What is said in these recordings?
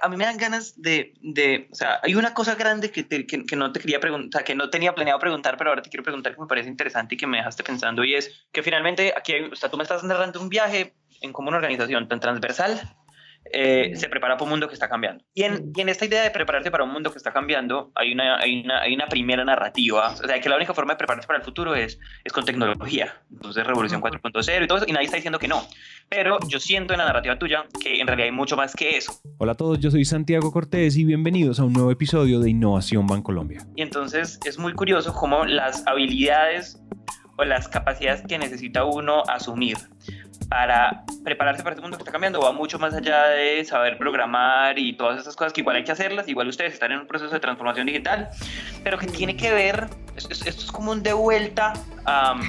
a mí me dan ganas de, de o sea, hay una cosa grande que, que, que, no te quería preguntar, que no tenía planeado preguntar, pero ahora te quiero preguntar que me parece interesante y que me dejaste pensando y es que finalmente aquí, hay, o sea, tú me estás narrando un viaje en como una organización tan transversal eh, se prepara para un mundo que está cambiando. Y en, y en, esta idea de prepararse para un mundo que está cambiando, hay una, hay una, hay una primera narrativa, o sea, que la única forma de prepararse para el futuro es, es con tecnología, entonces Revolución 4.0 y todo eso, y nadie está diciendo que no. Pero yo siento en la narrativa tuya que en realidad hay mucho más que eso. Hola a todos, yo soy Santiago Cortés y bienvenidos a un nuevo episodio de Innovación Bancolombia. Y entonces es muy curioso cómo las habilidades o las capacidades que necesita uno asumir para prepararse para este mundo que está cambiando va mucho más allá de saber programar y todas esas cosas que igual hay que hacerlas, igual ustedes están en un proceso de transformación digital, pero que tiene que ver, esto, es como un de vuelta a,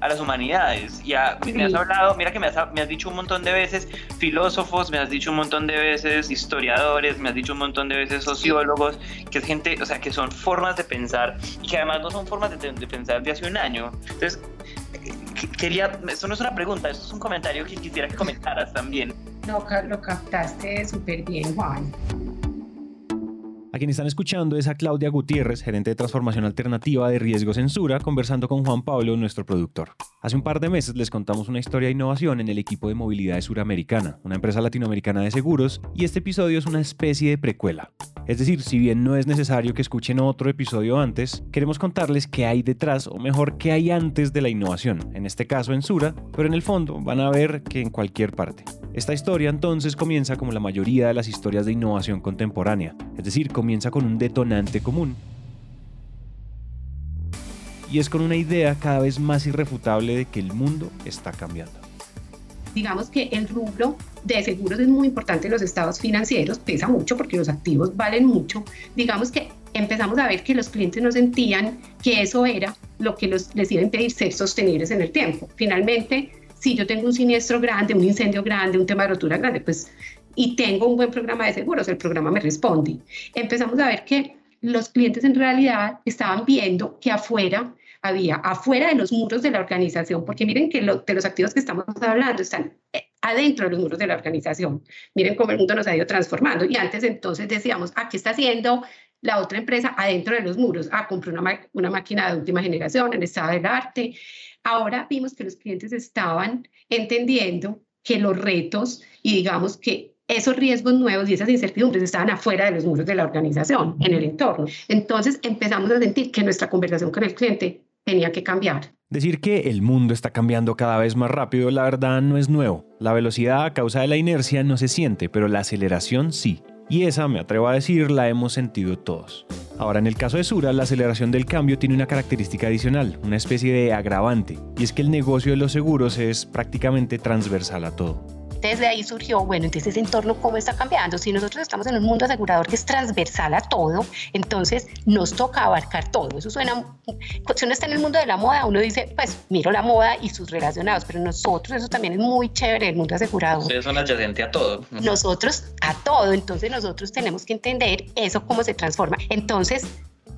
a las humanidades. Ya me has hablado, mira que me has, me has, dicho un montón de veces filósofos, me has dicho un montón de veces historiadores, me has dicho un montón de veces sociólogos, que es gente, o sea, que son formas de pensar y que además no son formas de, de pensar de hace un año. Entonces, quería, esto no es una pregunta, esto es un comentario que quisiera que comentaras también. Lo, lo captaste súper bien, Juan. A quien están escuchando es a Claudia Gutiérrez, gerente de transformación alternativa de Riesgo Censura, conversando con Juan Pablo, nuestro productor. Hace un par de meses les contamos una historia de innovación en el equipo de movilidad de Suramericana, una empresa latinoamericana de seguros, y este episodio es una especie de precuela. Es decir, si bien no es necesario que escuchen otro episodio antes, queremos contarles qué hay detrás, o mejor, qué hay antes de la innovación, en este caso en Sura, pero en el fondo van a ver que en cualquier parte. Esta historia entonces comienza como la mayoría de las historias de innovación contemporánea, es decir, comienza con un detonante común. Y es con una idea cada vez más irrefutable de que el mundo está cambiando. Digamos que el rubro de seguros es muy importante en los estados financieros, pesa mucho porque los activos valen mucho. Digamos que empezamos a ver que los clientes no sentían que eso era lo que los, les iba a impedir ser sostenibles en el tiempo. Finalmente, si yo tengo un siniestro grande, un incendio grande, un tema de rotura grande, pues y tengo un buen programa de seguros, el programa me responde. Empezamos a ver que los clientes en realidad estaban viendo que afuera había, afuera de los muros de la organización, porque miren que de los activos que estamos hablando están eh, adentro de los muros de la organización. Miren cómo el mundo nos ha ido transformando. Y antes entonces decíamos, ¿a ah, qué está haciendo la otra empresa adentro de los muros? Ah, compré una, una máquina de última generación en estado del arte. Ahora vimos que los clientes estaban entendiendo que los retos y digamos que esos riesgos nuevos y esas incertidumbres estaban afuera de los muros de la organización, en el entorno. Entonces empezamos a sentir que nuestra conversación con el cliente que cambiar. Decir que el mundo está cambiando cada vez más rápido, la verdad no es nuevo. La velocidad a causa de la inercia no se siente, pero la aceleración sí. Y esa, me atrevo a decir, la hemos sentido todos. Ahora, en el caso de Sura, la aceleración del cambio tiene una característica adicional, una especie de agravante, y es que el negocio de los seguros es prácticamente transversal a todo desde ahí surgió, bueno, entonces ese entorno cómo está cambiando. Si nosotros estamos en un mundo asegurador que es transversal a todo, entonces nos toca abarcar todo. Eso suena, si uno está en el mundo de la moda, uno dice, pues miro la moda y sus relacionados, pero nosotros, eso también es muy chévere, el mundo asegurador. Ustedes son adyacente a todo. Nosotros a todo, entonces nosotros tenemos que entender eso cómo se transforma. Entonces,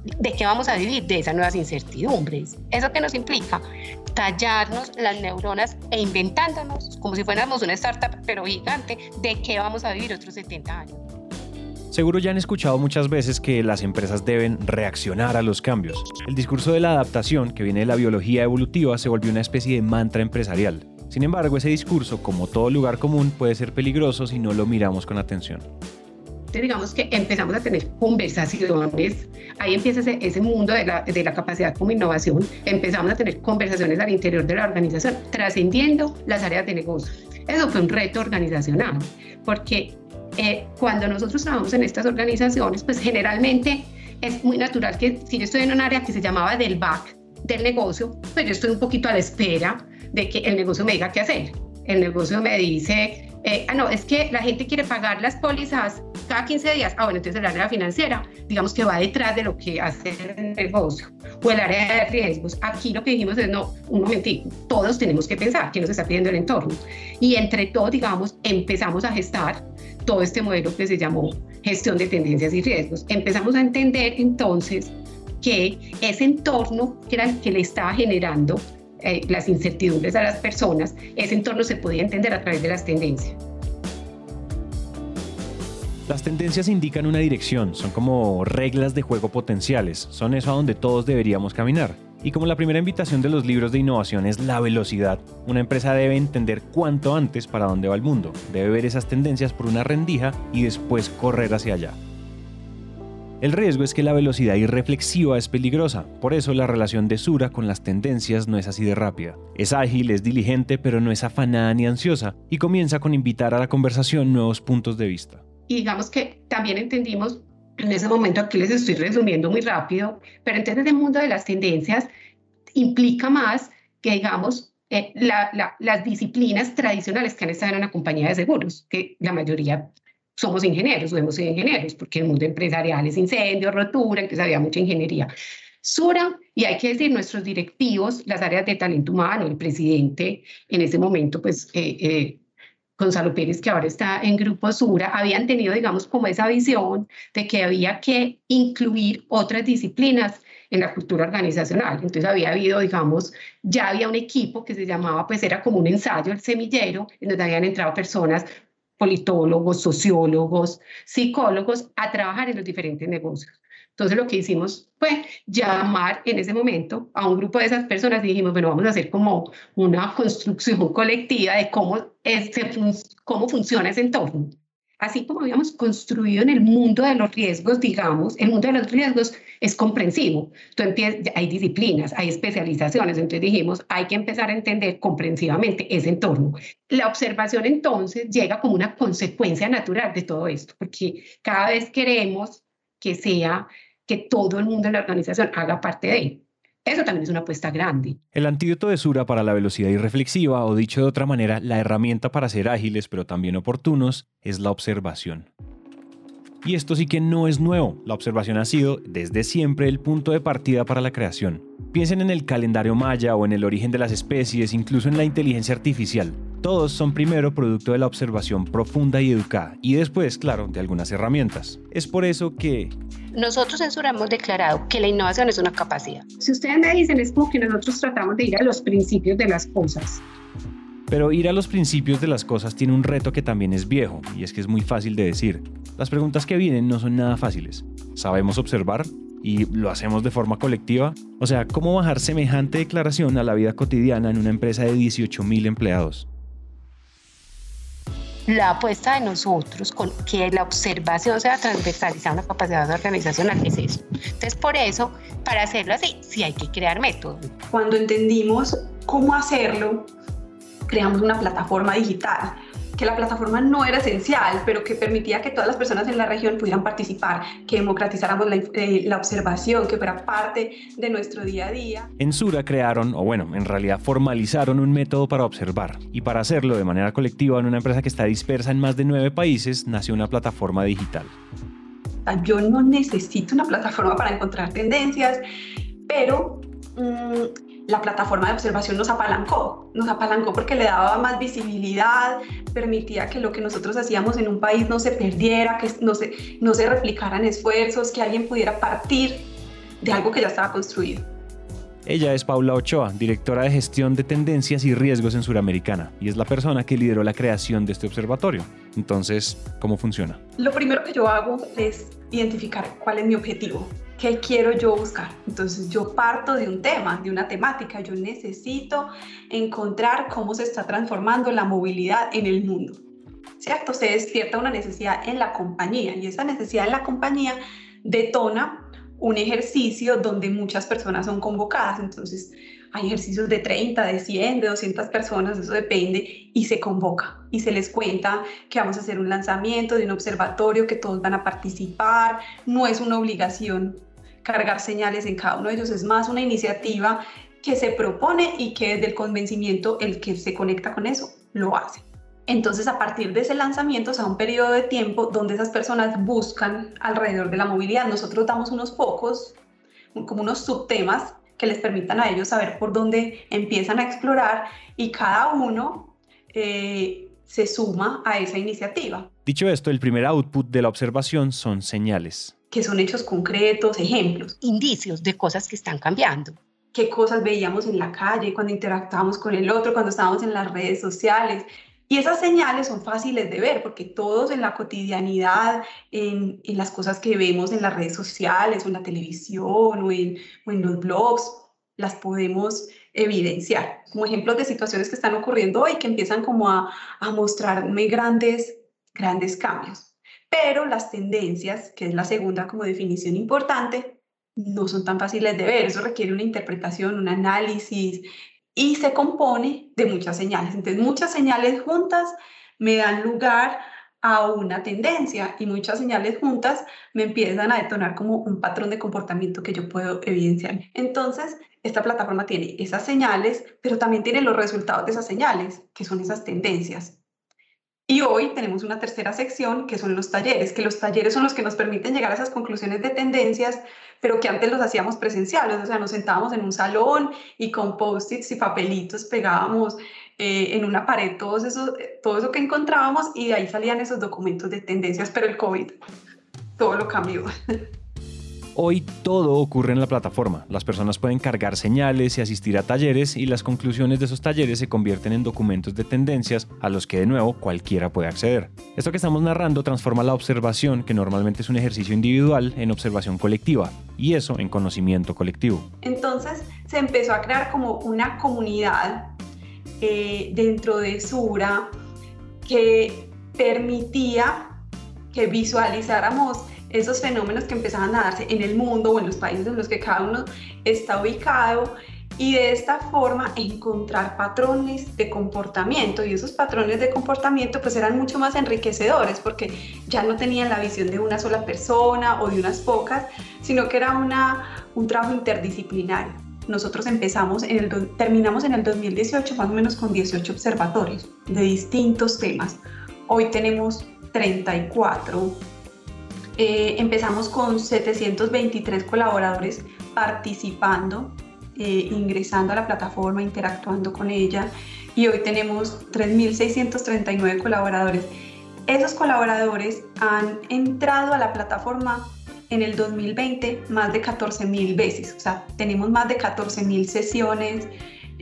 ¿de qué vamos a vivir? De esas nuevas incertidumbres. ¿Eso que nos implica? Tallarnos las neuronas e inventándonos, como si fuéramos una startup, pero gigante, de qué vamos a vivir otros 70 años. Seguro ya han escuchado muchas veces que las empresas deben reaccionar a los cambios. El discurso de la adaptación, que viene de la biología evolutiva, se volvió una especie de mantra empresarial. Sin embargo, ese discurso, como todo lugar común, puede ser peligroso si no lo miramos con atención digamos que empezamos a tener conversaciones, ahí empieza ese, ese mundo de la, de la, capacidad como innovación, empezamos a tener conversaciones al interior de la organización, trascendiendo las áreas de negocio. Eso fue un reto organizacional, porque eh, cuando nosotros trabajamos en estas organizaciones, pues generalmente es muy natural que si yo estoy en un área que se llamaba del back del negocio, pues yo estoy un poquito a la espera de que el negocio me diga qué hacer. El negocio me dice, eh, ah, no, es que la gente quiere pagar las pólizas cada 15 días. Ah, bueno, entonces el área financiera, digamos que va detrás de lo que hace el negocio. O el área de riesgos. Aquí lo que dijimos es, no, un momentito, todos tenemos que pensar qué nos está pidiendo el entorno. Y entre todos, digamos, empezamos a gestar todo este modelo que se llamó gestión de tendencias y riesgos. Empezamos a entender entonces que ese entorno que era el que le estaba generando eh, las incertidumbres a las personas, ese entorno se podía entender a través de las tendencias. Las tendencias indican una dirección, son como reglas de juego potenciales, son eso a donde todos deberíamos caminar. Y como la primera invitación de los libros de innovación es la velocidad, una empresa debe entender cuánto antes para dónde va el mundo, debe ver esas tendencias por una rendija y después correr hacia allá. El riesgo es que la velocidad irreflexiva es peligrosa, por eso la relación de Sura con las tendencias no es así de rápida. Es ágil, es diligente, pero no es afanada ni ansiosa, y comienza con invitar a la conversación nuevos puntos de vista. Y digamos que también entendimos en ese momento, aquí les estoy resumiendo muy rápido, pero entonces el mundo de las tendencias implica más que, digamos, eh, las disciplinas tradicionales que han estado en una compañía de seguros, que la mayoría somos ingenieros sido ingenieros, porque el mundo empresarial es incendio, rotura, entonces había mucha ingeniería. Sura, y hay que decir, nuestros directivos, las áreas de talento humano, el presidente, en ese momento, pues, eh, eh, Gonzalo Pérez, que ahora está en Grupo Sura, habían tenido, digamos, como esa visión de que había que incluir otras disciplinas en la cultura organizacional. Entonces había habido, digamos, ya había un equipo que se llamaba, pues era como un ensayo, el semillero, en donde habían entrado personas politólogos, sociólogos, psicólogos a trabajar en los diferentes negocios. Entonces lo que hicimos fue llamar en ese momento a un grupo de esas personas y dijimos, bueno, vamos a hacer como una construcción colectiva de cómo, es, cómo funciona ese entorno así como habíamos construido en el mundo de los riesgos, digamos, el mundo de los riesgos es comprensivo. Tú hay disciplinas, hay especializaciones, entonces dijimos, hay que empezar a entender comprensivamente ese entorno. La observación entonces llega como una consecuencia natural de todo esto, porque cada vez queremos que sea que todo el mundo de la organización haga parte de él. Eso también es una apuesta grande. El antídoto de Sura para la velocidad irreflexiva, o dicho de otra manera, la herramienta para ser ágiles pero también oportunos, es la observación. Y esto sí que no es nuevo, la observación ha sido desde siempre el punto de partida para la creación. Piensen en el calendario maya o en el origen de las especies, incluso en la inteligencia artificial. Todos son primero producto de la observación profunda y educada, y después, claro, de algunas herramientas. Es por eso que... Nosotros en Sura hemos declarado que la innovación es una capacidad. Si ustedes me dicen es como que nosotros tratamos de ir a los principios de las cosas. Pero ir a los principios de las cosas tiene un reto que también es viejo, y es que es muy fácil de decir. Las preguntas que vienen no son nada fáciles. ¿Sabemos observar? ¿Y lo hacemos de forma colectiva? O sea, ¿cómo bajar semejante declaración a la vida cotidiana en una empresa de 18.000 empleados? la apuesta de nosotros con que la observación sea transversalizada una capacidad organizacional es eso. Entonces, por eso, para hacerlo así, sí hay que crear métodos. Cuando entendimos cómo hacerlo, creamos una plataforma digital que la plataforma no era esencial, pero que permitía que todas las personas en la región pudieran participar, que democratizáramos la, eh, la, observación, que fuera parte de nuestro día a día. En Sura crearon, o bueno, en realidad formalizaron un método para observar, y para hacerlo de manera colectiva en una empresa que está dispersa en más de nueve países, nació una plataforma digital. Yo no necesito una plataforma para encontrar tendencias, pero... Mmm, la plataforma de observación nos apalancó, nos apalancó porque le daba más visibilidad, permitía que lo que nosotros hacíamos en un país no se perdiera, que no se, no se replicaran esfuerzos, que alguien pudiera partir de algo que ya estaba construido. Ella es Paula Ochoa, directora de gestión de tendencias y riesgos en Suramericana, y es la persona que lideró la creación de este observatorio. Entonces, ¿cómo funciona? Lo primero que yo hago es identificar cuál es mi objetivo. ¿Qué quiero yo buscar? Entonces yo parto de un tema, de una temática. Yo necesito encontrar cómo se está transformando la movilidad en el mundo. ¿Cierto? Se despierta una necesidad en la compañía y esa necesidad en la compañía detona un ejercicio donde muchas personas son convocadas. Entonces, hay ejercicios de 30, de 100, de 200 personas, eso depende, y se convoca y se les cuenta que vamos a hacer un lanzamiento de un observatorio, que todos van a participar, no es una obligación cargar señales en cada uno de ellos, es más una iniciativa que se propone y que desde el convencimiento el que se conecta con eso lo hace. Entonces, a partir de ese lanzamiento, se da un periodo de tiempo donde esas personas buscan alrededor de la movilidad. Nosotros damos unos pocos, como unos subtemas que les permitan a ellos saber por dónde empiezan a explorar y cada uno eh, se suma a esa iniciativa. Dicho esto, el primer output de la observación son señales que son hechos concretos, ejemplos. Indicios de cosas que están cambiando. Qué cosas veíamos en la calle, cuando interactuábamos con el otro, cuando estábamos en las redes sociales. Y esas señales son fáciles de ver porque todos en la cotidianidad, en, en las cosas que vemos en las redes sociales o en la televisión o en, o en los blogs, las podemos evidenciar como ejemplos de situaciones que están ocurriendo hoy que empiezan como a, a mostrarme grandes, grandes cambios. Pero las tendencias, que es la segunda como definición importante, no son tan fáciles de ver. Eso requiere una interpretación, un análisis y se compone de muchas señales. Entonces, muchas señales juntas me dan lugar a una tendencia y muchas señales juntas me empiezan a detonar como un patrón de comportamiento que yo puedo evidenciar. Entonces, esta plataforma tiene esas señales, pero también tiene los resultados de esas señales, que son esas tendencias. Y hoy tenemos una tercera sección que son los talleres, que los talleres son los que nos permiten llegar a esas conclusiones de tendencias, pero que antes los hacíamos presenciales, o sea, nos sentábamos en un salón y con post-its y papelitos pegábamos eh, en una pared todo eso, todo eso que encontrábamos y de ahí salían esos documentos de tendencias, pero el COVID todo lo cambió. Hoy todo ocurre en la plataforma. Las personas pueden cargar señales y asistir a talleres y las conclusiones de esos talleres se convierten en documentos de tendencias a los que de nuevo cualquiera puede acceder. Esto que estamos narrando transforma la observación, que normalmente es un ejercicio individual, en observación colectiva y eso en conocimiento colectivo. Entonces se empezó a crear como una comunidad eh, dentro de Sura que permitía que visualizáramos esos fenómenos que empezaban a darse en el mundo o en los países en los que cada uno está ubicado y de esta forma encontrar patrones de comportamiento y esos patrones de comportamiento pues eran mucho más enriquecedores porque ya no tenían la visión de una sola persona o de unas pocas, sino que era una, un trabajo interdisciplinario. Nosotros empezamos en el, terminamos en el 2018 más o menos con 18 observatorios de distintos temas. Hoy tenemos 34 eh, empezamos con 723 colaboradores participando, eh, ingresando a la plataforma, interactuando con ella y hoy tenemos 3.639 colaboradores. Esos colaboradores han entrado a la plataforma en el 2020 más de 14.000 veces, o sea, tenemos más de 14.000 sesiones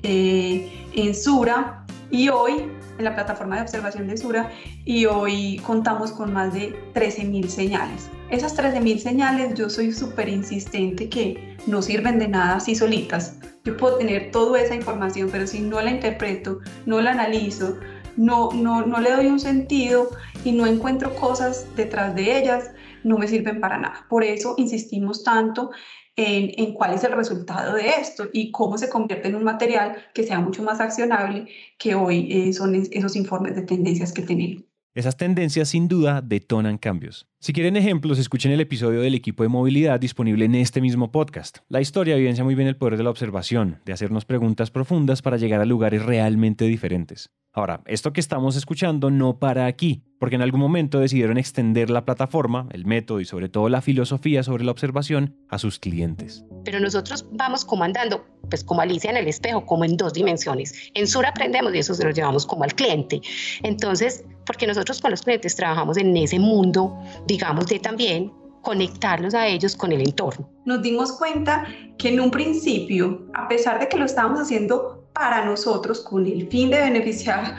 eh, en Sura y hoy en la plataforma de observación de Sura y hoy contamos con más de 13.000 señales. Esas 13.000 señales yo soy súper insistente que no sirven de nada así solitas. Yo puedo tener toda esa información, pero si no la interpreto, no la analizo, no, no, no le doy un sentido y no encuentro cosas detrás de ellas, no me sirven para nada. Por eso insistimos tanto en, cuál es el resultado de esto y cómo se convierte en un material que sea mucho más accionable que hoy eh, son esos informes de tendencias que tenemos. Esas tendencias sin duda detonan cambios. Si quieren ejemplos, escuchen el episodio del equipo de movilidad disponible en este mismo podcast. La historia evidencia muy bien el poder de la observación, de hacernos preguntas profundas para llegar a lugares realmente diferentes. Ahora, esto que estamos escuchando no para aquí, porque en algún momento decidieron extender la plataforma, el método y sobre todo la filosofía sobre la observación a sus clientes. Pero nosotros vamos comandando, pues como Alicia en el espejo, como en dos dimensiones. En Sur aprendemos y eso se lo llevamos como al cliente. Entonces, porque nosotros con los clientes trabajamos en ese mundo, digamos, de también conectarlos a ellos con el entorno. Nos dimos cuenta que en un principio, a pesar de que lo estábamos haciendo para nosotros con el fin de beneficiar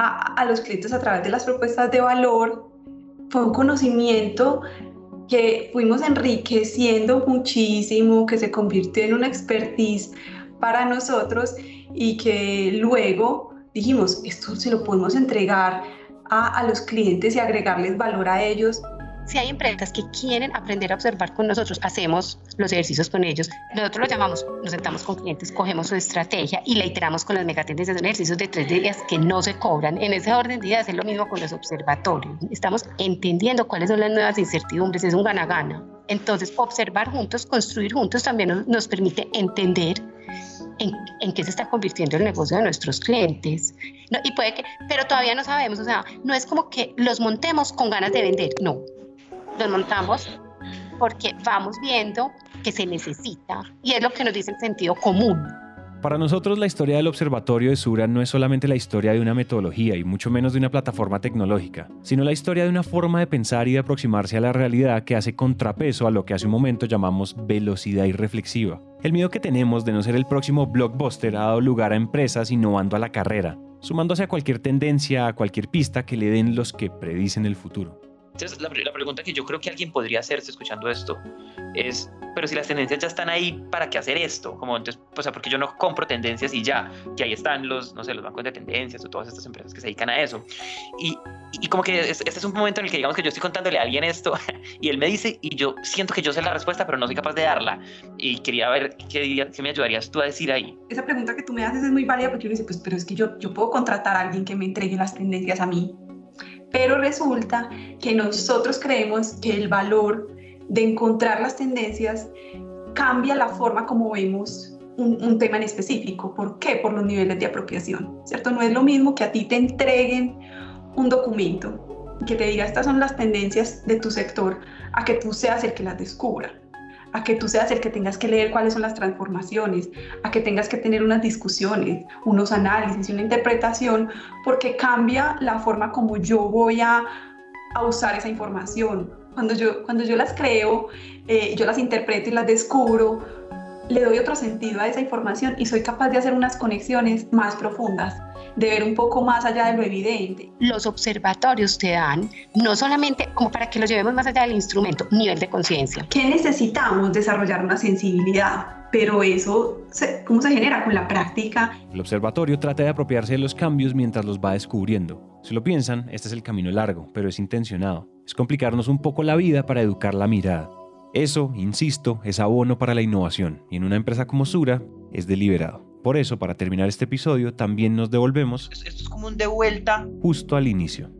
a, los clientes a través de las propuestas de valor. Fue un conocimiento que fuimos enriqueciendo muchísimo, que se convirtió en una expertise para nosotros y que luego dijimos, esto se lo podemos entregar a, a los clientes y agregarles valor a ellos si hay empresas que quieren aprender a observar con nosotros, hacemos los ejercicios con ellos. Nosotros lo llamamos, nos sentamos con clientes, cogemos su estrategia y la iteramos con las megatendencias. Son ejercicios de tres días que no se cobran. En ese orden de ideas es lo mismo con los observatorios. Estamos entendiendo cuáles son las nuevas incertidombres. Es un gana-gana. Entonces, observar juntos, construir juntos también nos, permite entender en, en, qué se está convirtiendo el negocio de nuestros clientes. y puede que, pero todavía no sabemos, o sea, no es como que los montemos con ganas de vender, no los montamos porque vamos viendo que se necesita y es lo que nos dice el sentido común. Para nosotros la historia del Observatorio de Sura no es solamente la historia de una metodología y mucho menos de una plataforma tecnológica, sino la historia de una forma de pensar y de aproximarse a la realidad que hace contrapeso a lo que hace un momento llamamos velocidad irreflexiva. El miedo que tenemos de no ser el próximo blockbuster ha dado lugar a empresas innovando a la carrera, sumándose a cualquier tendencia, a cualquier pista que le den los que predicen el futuro. Entonces, la, la, pregunta que yo creo que alguien podría hacerse escuchando esto es, pero si las tendencias ya están ahí, ¿para qué hacer esto? Como entonces, o sea, porque yo no compro tendencias y ya, que ahí están los, no sé, los bancos de tendencias o todas estas empresas que se dedican a eso. Y, y como que este es un momento en el que digamos que yo estoy contándole a alguien esto y él me dice y yo siento que yo sé la respuesta, pero no soy capaz de darla. Y quería ver qué, qué me ayudarías tú a decir ahí. Esa pregunta que tú me haces es muy válida porque yo dice, pues, pero es que yo, yo puedo contratar a alguien que me entregue las tendencias a mí pero resulta que nosotros creemos que el valor de encontrar las tendencias cambia la forma como vemos un, tema en específico. ¿Por qué? Por los niveles de apropiación, ¿cierto? No es lo mismo que a ti te entreguen un documento, que te diga estas son las tendencias de tu sector, a que tú seas el que las descubra a que tú seas el que tengas que leer cuáles son las transformaciones, a que tengas que tener unas discusiones, unos análisis, una interpretación, porque cambia la forma como yo voy a, usar esa información. Cuando yo, cuando yo las creo, eh, yo las interpreto y las descubro, le doy otro sentido a esa información y soy capaz de hacer unas conexiones más profundas de ver un poco más allá de lo evidente. Los observatorios te dan, no solamente como para que los llevemos más allá del instrumento, nivel de conciencia. ¿Qué necesitamos? Desarrollar una sensibilidad, pero eso, ¿cómo se genera? Con la práctica. El observatorio trata de apropiarse de los cambios mientras los va descubriendo. Si lo piensan, este es el camino largo, pero es intencionado. Es complicarnos un poco la vida para educar la mirada. Eso, insisto, es abono para la innovación y en una empresa como Sura es deliberado. Por eso, para terminar este episodio, también nos devolvemos. Esto es como un de vuelta. Justo al inicio.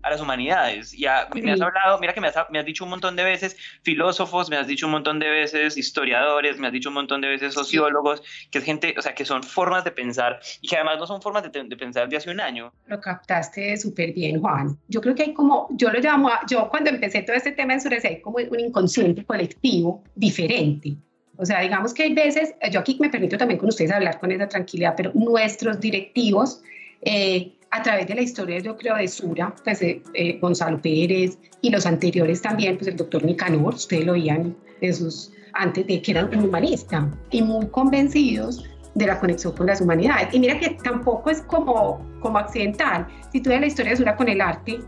A las humanidades. Ya me has hablado, mira que me has, me has, dicho un montón de veces filósofos, me has dicho un montón de veces historiadores, me has dicho un montón de veces sociólogos, que es gente, o sea, que son formas de pensar y que además no son formas de, de pensar de hace un año. Lo captaste súper bien, Juan. Yo creo que hay como, yo lo llamo, yo cuando empecé todo este tema en Surese, hay como un inconsciente colectivo diferente o sea, digamos que hay veces, yo aquí me permito también con ustedes hablar con esa tranquilidad, pero nuestros directivos, eh, a través de la historia, yo creo, de Sura, pues eh, eh, Gonzalo Pérez y los anteriores también, pues el doctor Nicanor, ustedes lo oían de sus, antes de que eran un humanista, y muy convencidos de la conexión con las humanidades. Y mira que tampoco es como, como accidental. Si tú ves la historia de Sura con el arte,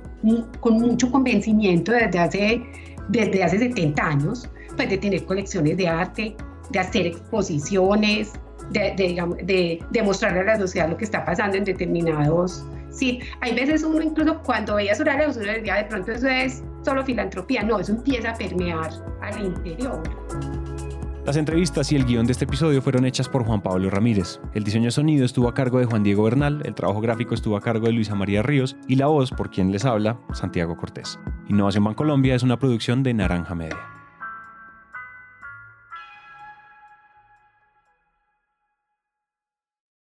con mucho convencimiento desde hace, desde hace 70 años, pues de tener colecciones de arte, de hacer exposiciones, de, de, de, mostrarle a la sociedad lo que está pasando en determinados... Sí, hay veces uno incluso cuando veía sobre la usura del día, de pronto eso es solo filantropía, no, eso empieza a permear al interior. Las entrevistas y el guion de este episodio fueron hechas por Juan Pablo Ramírez. El diseño de sonido estuvo a cargo de Juan Diego Bernal, el trabajo gráfico estuvo a cargo de Luisa María Ríos y la voz, por quien les habla, Santiago Cortés. Innovación Bancolombia es una producción de Naranja Media.